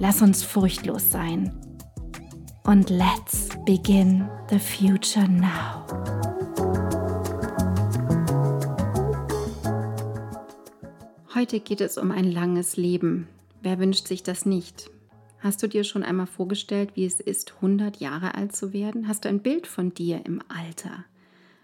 Lass uns furchtlos sein. Und let's begin the future now. Heute geht es um ein langes Leben. Wer wünscht sich das nicht? Hast du dir schon einmal vorgestellt, wie es ist, 100 Jahre alt zu werden? Hast du ein Bild von dir im Alter?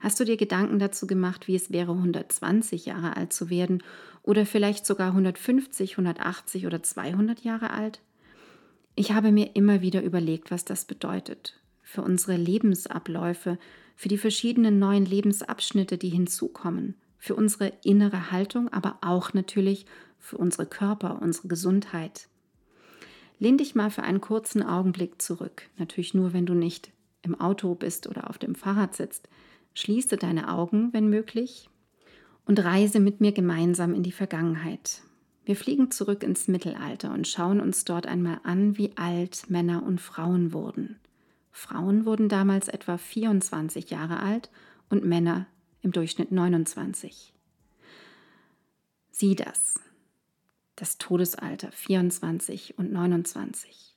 Hast du dir Gedanken dazu gemacht, wie es wäre, 120 Jahre alt zu werden oder vielleicht sogar 150, 180 oder 200 Jahre alt? Ich habe mir immer wieder überlegt, was das bedeutet für unsere Lebensabläufe, für die verschiedenen neuen Lebensabschnitte, die hinzukommen, für unsere innere Haltung, aber auch natürlich für unsere Körper, unsere Gesundheit. Lehn dich mal für einen kurzen Augenblick zurück, natürlich nur, wenn du nicht im Auto bist oder auf dem Fahrrad sitzt. Schließe deine Augen, wenn möglich, und reise mit mir gemeinsam in die Vergangenheit. Wir fliegen zurück ins Mittelalter und schauen uns dort einmal an, wie alt Männer und Frauen wurden. Frauen wurden damals etwa 24 Jahre alt und Männer im Durchschnitt 29. Sieh das. Das Todesalter 24 und 29.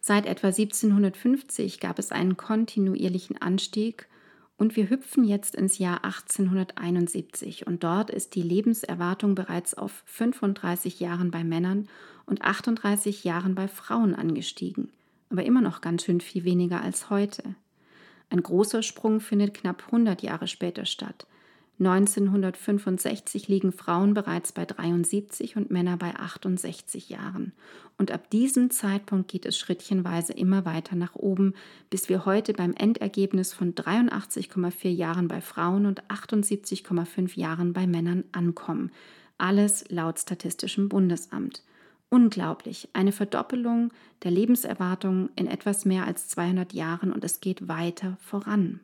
Seit etwa 1750 gab es einen kontinuierlichen Anstieg und wir hüpfen jetzt ins Jahr 1871 und dort ist die Lebenserwartung bereits auf 35 Jahren bei Männern und 38 Jahren bei Frauen angestiegen, aber immer noch ganz schön viel weniger als heute. Ein großer Sprung findet knapp 100 Jahre später statt. 1965 liegen Frauen bereits bei 73 und Männer bei 68 Jahren. Und ab diesem Zeitpunkt geht es schrittchenweise immer weiter nach oben, bis wir heute beim Endergebnis von 83,4 Jahren bei Frauen und 78,5 Jahren bei Männern ankommen. Alles laut Statistischem Bundesamt. Unglaublich, eine Verdoppelung der Lebenserwartung in etwas mehr als 200 Jahren und es geht weiter voran.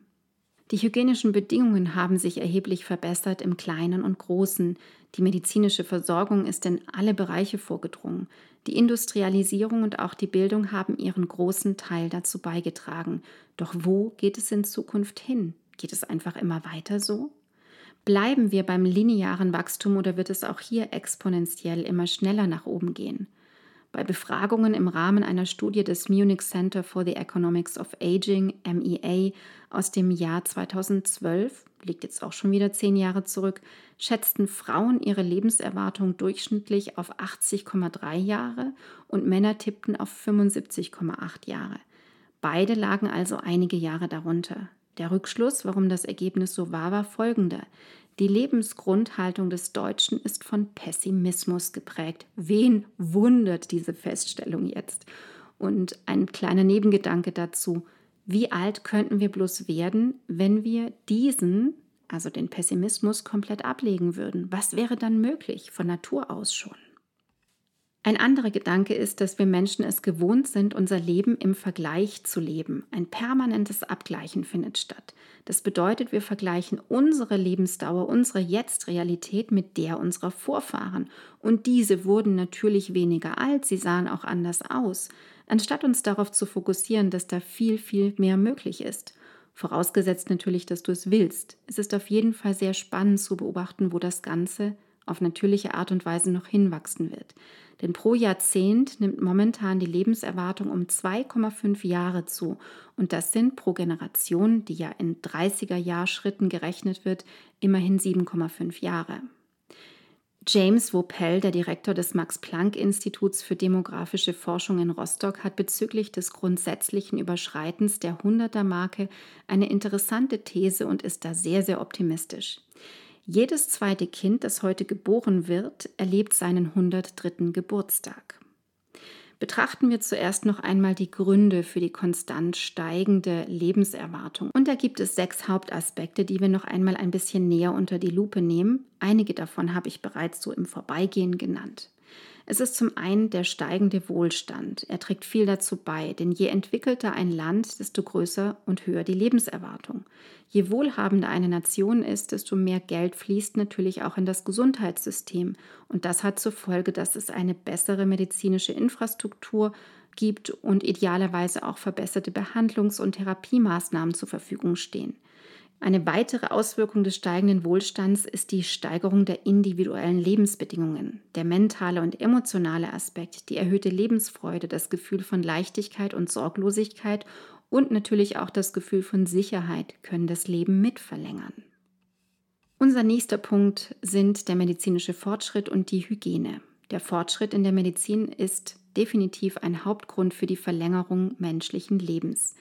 Die hygienischen Bedingungen haben sich erheblich verbessert im Kleinen und Großen. Die medizinische Versorgung ist in alle Bereiche vorgedrungen. Die Industrialisierung und auch die Bildung haben ihren großen Teil dazu beigetragen. Doch wo geht es in Zukunft hin? Geht es einfach immer weiter so? Bleiben wir beim linearen Wachstum oder wird es auch hier exponentiell immer schneller nach oben gehen? Bei Befragungen im Rahmen einer Studie des Munich Center for the Economics of Aging, MEA, aus dem Jahr 2012, liegt jetzt auch schon wieder zehn Jahre zurück, schätzten Frauen ihre Lebenserwartung durchschnittlich auf 80,3 Jahre und Männer tippten auf 75,8 Jahre. Beide lagen also einige Jahre darunter. Der Rückschluss, warum das Ergebnis so war, war folgender. Die Lebensgrundhaltung des Deutschen ist von Pessimismus geprägt. Wen wundert diese Feststellung jetzt? Und ein kleiner Nebengedanke dazu. Wie alt könnten wir bloß werden, wenn wir diesen, also den Pessimismus, komplett ablegen würden? Was wäre dann möglich von Natur aus schon? Ein anderer Gedanke ist, dass wir Menschen es gewohnt sind, unser Leben im Vergleich zu leben. Ein permanentes Abgleichen findet statt. Das bedeutet, wir vergleichen unsere Lebensdauer, unsere Jetzt-Realität mit der unserer Vorfahren. Und diese wurden natürlich weniger alt, sie sahen auch anders aus. Anstatt uns darauf zu fokussieren, dass da viel, viel mehr möglich ist. Vorausgesetzt natürlich, dass du es willst. Es ist auf jeden Fall sehr spannend zu beobachten, wo das Ganze auf natürliche Art und Weise noch hinwachsen wird. Denn pro Jahrzehnt nimmt momentan die Lebenserwartung um 2,5 Jahre zu. Und das sind pro Generation, die ja in 30er Jahrschritten gerechnet wird, immerhin 7,5 Jahre. James Wopel, der Direktor des Max-Planck-Instituts für demografische Forschung in Rostock, hat bezüglich des grundsätzlichen Überschreitens der 100er-Marke eine interessante These und ist da sehr, sehr optimistisch. Jedes zweite Kind, das heute geboren wird, erlebt seinen 103. Geburtstag. Betrachten wir zuerst noch einmal die Gründe für die konstant steigende Lebenserwartung. Und da gibt es sechs Hauptaspekte, die wir noch einmal ein bisschen näher unter die Lupe nehmen. Einige davon habe ich bereits so im Vorbeigehen genannt. Es ist zum einen der steigende Wohlstand. Er trägt viel dazu bei, denn je entwickelter ein Land, desto größer und höher die Lebenserwartung. Je wohlhabender eine Nation ist, desto mehr Geld fließt natürlich auch in das Gesundheitssystem. Und das hat zur Folge, dass es eine bessere medizinische Infrastruktur gibt und idealerweise auch verbesserte Behandlungs- und Therapiemaßnahmen zur Verfügung stehen. Eine weitere Auswirkung des steigenden Wohlstands ist die Steigerung der individuellen Lebensbedingungen. Der mentale und emotionale Aspekt, die erhöhte Lebensfreude, das Gefühl von Leichtigkeit und Sorglosigkeit und natürlich auch das Gefühl von Sicherheit können das Leben mitverlängern. Unser nächster Punkt sind der medizinische Fortschritt und die Hygiene. Der Fortschritt in der Medizin ist definitiv ein Hauptgrund für die Verlängerung menschlichen Lebens.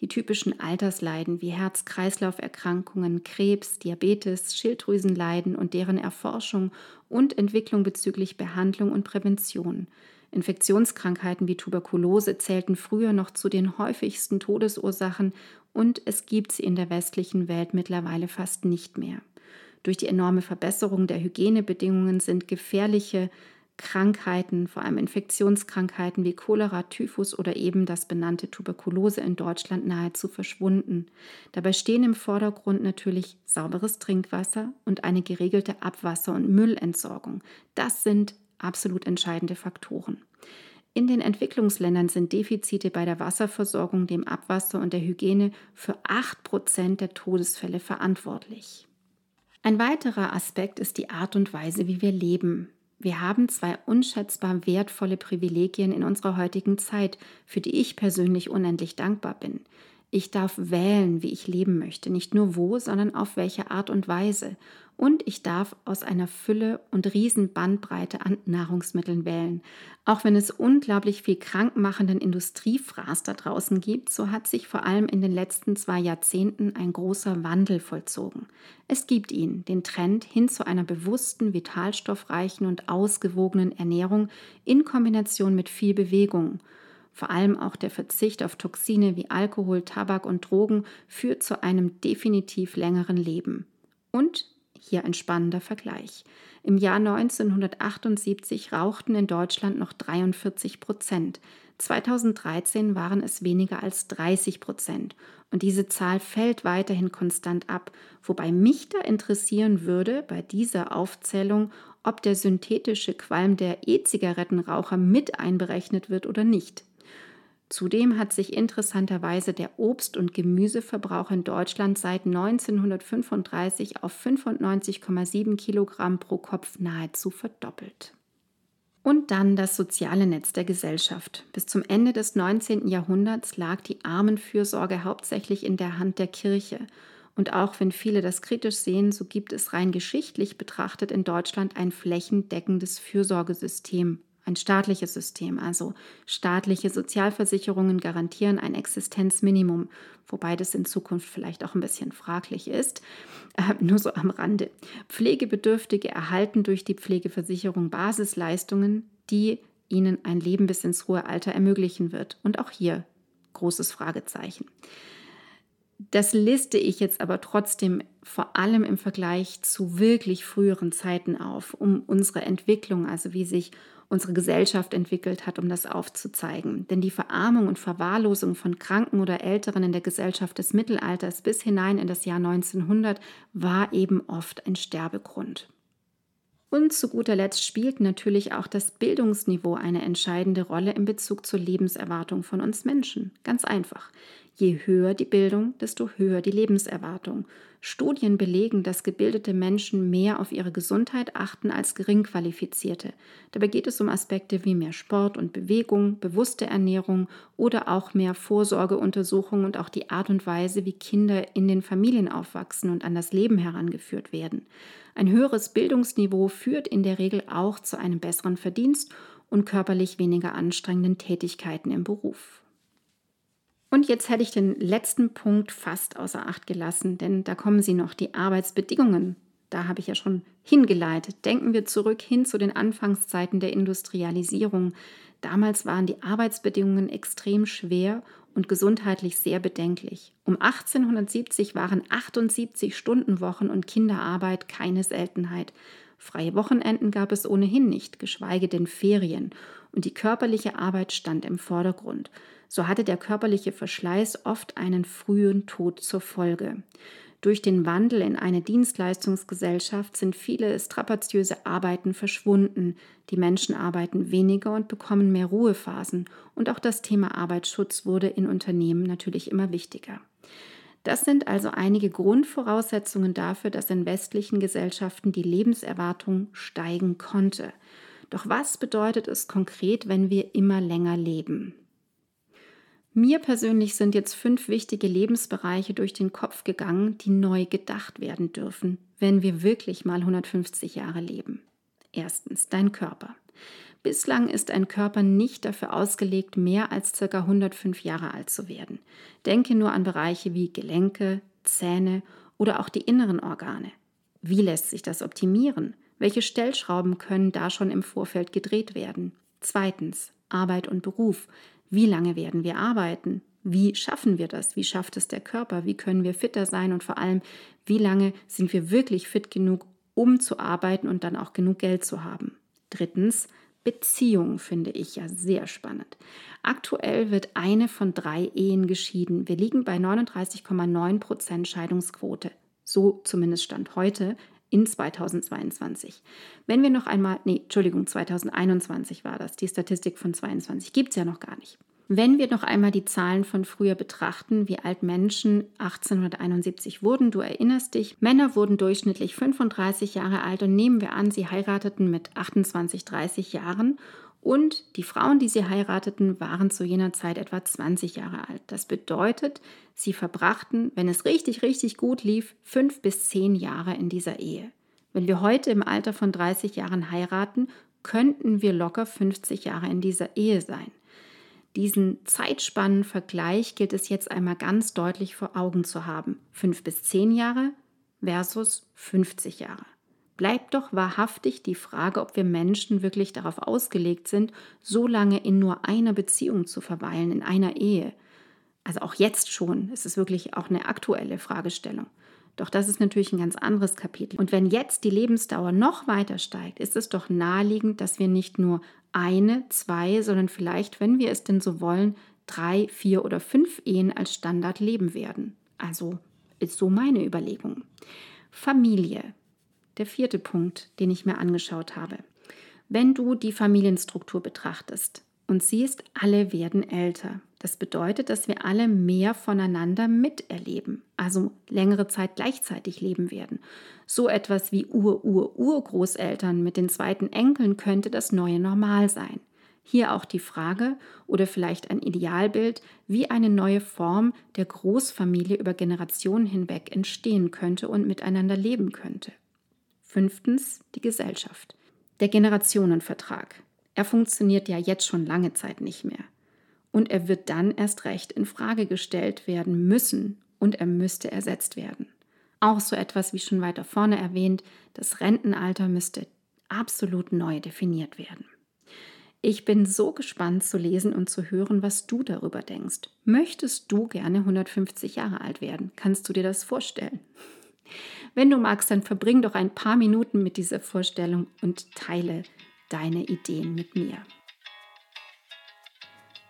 Die typischen Altersleiden wie Herz-Kreislauf-Erkrankungen, Krebs, Diabetes, Schilddrüsenleiden und deren Erforschung und Entwicklung bezüglich Behandlung und Prävention. Infektionskrankheiten wie Tuberkulose zählten früher noch zu den häufigsten Todesursachen und es gibt sie in der westlichen Welt mittlerweile fast nicht mehr. Durch die enorme Verbesserung der Hygienebedingungen sind gefährliche Krankheiten, vor allem Infektionskrankheiten wie Cholera, Typhus oder eben das benannte Tuberkulose in Deutschland nahezu verschwunden. Dabei stehen im Vordergrund natürlich sauberes Trinkwasser und eine geregelte Abwasser- und Müllentsorgung. Das sind absolut entscheidende Faktoren. In den Entwicklungsländern sind Defizite bei der Wasserversorgung, dem Abwasser und der Hygiene für 8% der Todesfälle verantwortlich. Ein weiterer Aspekt ist die Art und Weise, wie wir leben. Wir haben zwei unschätzbar wertvolle Privilegien in unserer heutigen Zeit, für die ich persönlich unendlich dankbar bin. Ich darf wählen, wie ich leben möchte, nicht nur wo, sondern auf welche Art und Weise. Und ich darf aus einer Fülle und riesen Bandbreite an Nahrungsmitteln wählen. Auch wenn es unglaublich viel krankmachenden Industriefraß da draußen gibt, so hat sich vor allem in den letzten zwei Jahrzehnten ein großer Wandel vollzogen. Es gibt ihn, den Trend hin zu einer bewussten, vitalstoffreichen und ausgewogenen Ernährung in Kombination mit viel Bewegung. Vor allem auch der Verzicht auf Toxine wie Alkohol, Tabak und Drogen führt zu einem definitiv längeren Leben. Und hier ein spannender Vergleich. Im Jahr 1978 rauchten in Deutschland noch 43 Prozent. 2013 waren es weniger als 30 Prozent. Und diese Zahl fällt weiterhin konstant ab, wobei mich da interessieren würde bei dieser Aufzählung, ob der synthetische Qualm der E-Zigarettenraucher mit einberechnet wird oder nicht. Zudem hat sich interessanterweise der Obst- und Gemüseverbrauch in Deutschland seit 1935 auf 95,7 Kilogramm pro Kopf nahezu verdoppelt. Und dann das soziale Netz der Gesellschaft. Bis zum Ende des 19. Jahrhunderts lag die Armenfürsorge hauptsächlich in der Hand der Kirche. Und auch wenn viele das kritisch sehen, so gibt es rein geschichtlich betrachtet in Deutschland ein flächendeckendes Fürsorgesystem ein staatliches System. Also staatliche Sozialversicherungen garantieren ein Existenzminimum, wobei das in Zukunft vielleicht auch ein bisschen fraglich ist. Äh, nur so am Rande. Pflegebedürftige erhalten durch die Pflegeversicherung Basisleistungen, die ihnen ein Leben bis ins hohe Alter ermöglichen wird. Und auch hier großes Fragezeichen. Das liste ich jetzt aber trotzdem vor allem im Vergleich zu wirklich früheren Zeiten auf, um unsere Entwicklung, also wie sich unsere Gesellschaft entwickelt hat, um das aufzuzeigen. Denn die Verarmung und Verwahrlosung von Kranken oder Älteren in der Gesellschaft des Mittelalters bis hinein in das Jahr 1900 war eben oft ein Sterbegrund. Und zu guter Letzt spielt natürlich auch das Bildungsniveau eine entscheidende Rolle in Bezug zur Lebenserwartung von uns Menschen. Ganz einfach. Je höher die Bildung, desto höher die Lebenserwartung. Studien belegen, dass gebildete Menschen mehr auf ihre Gesundheit achten als geringqualifizierte. Dabei geht es um Aspekte wie mehr Sport und Bewegung, bewusste Ernährung oder auch mehr Vorsorgeuntersuchungen und auch die Art und Weise, wie Kinder in den Familien aufwachsen und an das Leben herangeführt werden. Ein höheres Bildungsniveau führt in der Regel auch zu einem besseren Verdienst und körperlich weniger anstrengenden Tätigkeiten im Beruf. Und jetzt hätte ich den letzten Punkt fast außer Acht gelassen, denn da kommen sie noch, die Arbeitsbedingungen. Da habe ich ja schon hingeleitet. Denken wir zurück hin zu den Anfangszeiten der Industrialisierung. Damals waren die Arbeitsbedingungen extrem schwer und gesundheitlich sehr bedenklich. Um 1870 waren 78 Stundenwochen und Kinderarbeit keine Seltenheit. Freie Wochenenden gab es ohnehin nicht, geschweige denn Ferien, und die körperliche Arbeit stand im Vordergrund so hatte der körperliche Verschleiß oft einen frühen Tod zur Folge. Durch den Wandel in eine Dienstleistungsgesellschaft sind viele strapaziöse Arbeiten verschwunden. Die Menschen arbeiten weniger und bekommen mehr Ruhephasen. Und auch das Thema Arbeitsschutz wurde in Unternehmen natürlich immer wichtiger. Das sind also einige Grundvoraussetzungen dafür, dass in westlichen Gesellschaften die Lebenserwartung steigen konnte. Doch was bedeutet es konkret, wenn wir immer länger leben? Mir persönlich sind jetzt fünf wichtige Lebensbereiche durch den Kopf gegangen, die neu gedacht werden dürfen, wenn wir wirklich mal 150 Jahre leben. Erstens, dein Körper. Bislang ist ein Körper nicht dafür ausgelegt, mehr als ca. 105 Jahre alt zu werden. Denke nur an Bereiche wie Gelenke, Zähne oder auch die inneren Organe. Wie lässt sich das optimieren? Welche Stellschrauben können da schon im Vorfeld gedreht werden? Zweitens, Arbeit und Beruf. Wie lange werden wir arbeiten? Wie schaffen wir das? Wie schafft es der Körper? Wie können wir fitter sein? Und vor allem, wie lange sind wir wirklich fit genug, um zu arbeiten und dann auch genug Geld zu haben? Drittens, Beziehung finde ich ja sehr spannend. Aktuell wird eine von drei Ehen geschieden. Wir liegen bei 39,9 Prozent Scheidungsquote. So zumindest stand heute in 2022. Wenn wir noch einmal, nee, Entschuldigung, 2021 war das, die Statistik von 22 gibt es ja noch gar nicht. Wenn wir noch einmal die Zahlen von früher betrachten, wie alt Menschen 1871 wurden, du erinnerst dich, Männer wurden durchschnittlich 35 Jahre alt und nehmen wir an, sie heirateten mit 28, 30 Jahren und die Frauen, die sie heirateten, waren zu jener Zeit etwa 20 Jahre alt. Das bedeutet, sie verbrachten, wenn es richtig, richtig gut lief, fünf bis zehn Jahre in dieser Ehe. Wenn wir heute im Alter von 30 Jahren heiraten, könnten wir locker 50 Jahre in dieser Ehe sein. Diesen Zeitspannenvergleich gilt es jetzt einmal ganz deutlich vor Augen zu haben. Fünf bis zehn Jahre versus 50 Jahre bleibt doch wahrhaftig die Frage, ob wir Menschen wirklich darauf ausgelegt sind, so lange in nur einer Beziehung zu verweilen, in einer Ehe. Also auch jetzt schon ist es wirklich auch eine aktuelle Fragestellung. Doch das ist natürlich ein ganz anderes Kapitel. Und wenn jetzt die Lebensdauer noch weiter steigt, ist es doch naheliegend, dass wir nicht nur eine, zwei, sondern vielleicht, wenn wir es denn so wollen, drei, vier oder fünf Ehen als Standard leben werden. Also ist so meine Überlegung. Familie der vierte Punkt, den ich mir angeschaut habe. Wenn du die Familienstruktur betrachtest und siehst, alle werden älter. Das bedeutet, dass wir alle mehr voneinander miterleben, also längere Zeit gleichzeitig leben werden. So etwas wie Ur-Ur-Urgroßeltern mit den zweiten Enkeln könnte das neue Normal sein. Hier auch die Frage oder vielleicht ein Idealbild, wie eine neue Form der Großfamilie über Generationen hinweg entstehen könnte und miteinander leben könnte. Fünftens die Gesellschaft. Der Generationenvertrag. Er funktioniert ja jetzt schon lange Zeit nicht mehr. Und er wird dann erst recht in Frage gestellt werden müssen und er müsste ersetzt werden. Auch so etwas wie schon weiter vorne erwähnt, das Rentenalter müsste absolut neu definiert werden. Ich bin so gespannt zu lesen und zu hören, was du darüber denkst. Möchtest du gerne 150 Jahre alt werden? Kannst du dir das vorstellen? Wenn du magst, dann verbring doch ein paar Minuten mit dieser Vorstellung und teile deine Ideen mit mir.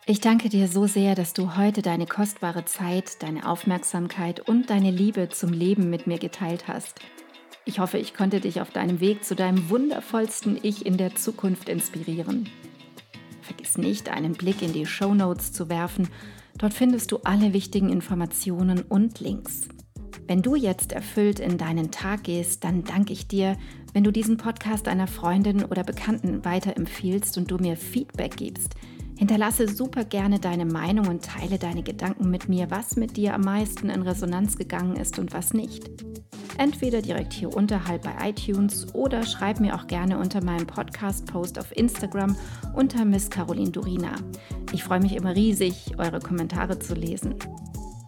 Ich danke dir so sehr, dass du heute deine kostbare Zeit, deine Aufmerksamkeit und deine Liebe zum Leben mit mir geteilt hast. Ich hoffe, ich konnte dich auf deinem Weg zu deinem wundervollsten Ich in der Zukunft inspirieren. Vergiss nicht, einen Blick in die Show Notes zu werfen Dort findest du alle wichtigen Informationen und Links. Wenn du jetzt erfüllt in deinen Tag gehst, dann danke ich dir, wenn du diesen Podcast einer Freundin oder Bekannten weiterempfiehlst und du mir Feedback gibst. Hinterlasse super gerne deine Meinung und teile deine Gedanken mit mir, was mit dir am meisten in Resonanz gegangen ist und was nicht. Entweder direkt hier unterhalb bei iTunes oder schreib mir auch gerne unter meinem Podcast-Post auf Instagram unter Miss Caroline Durina. Ich freue mich immer riesig, eure Kommentare zu lesen.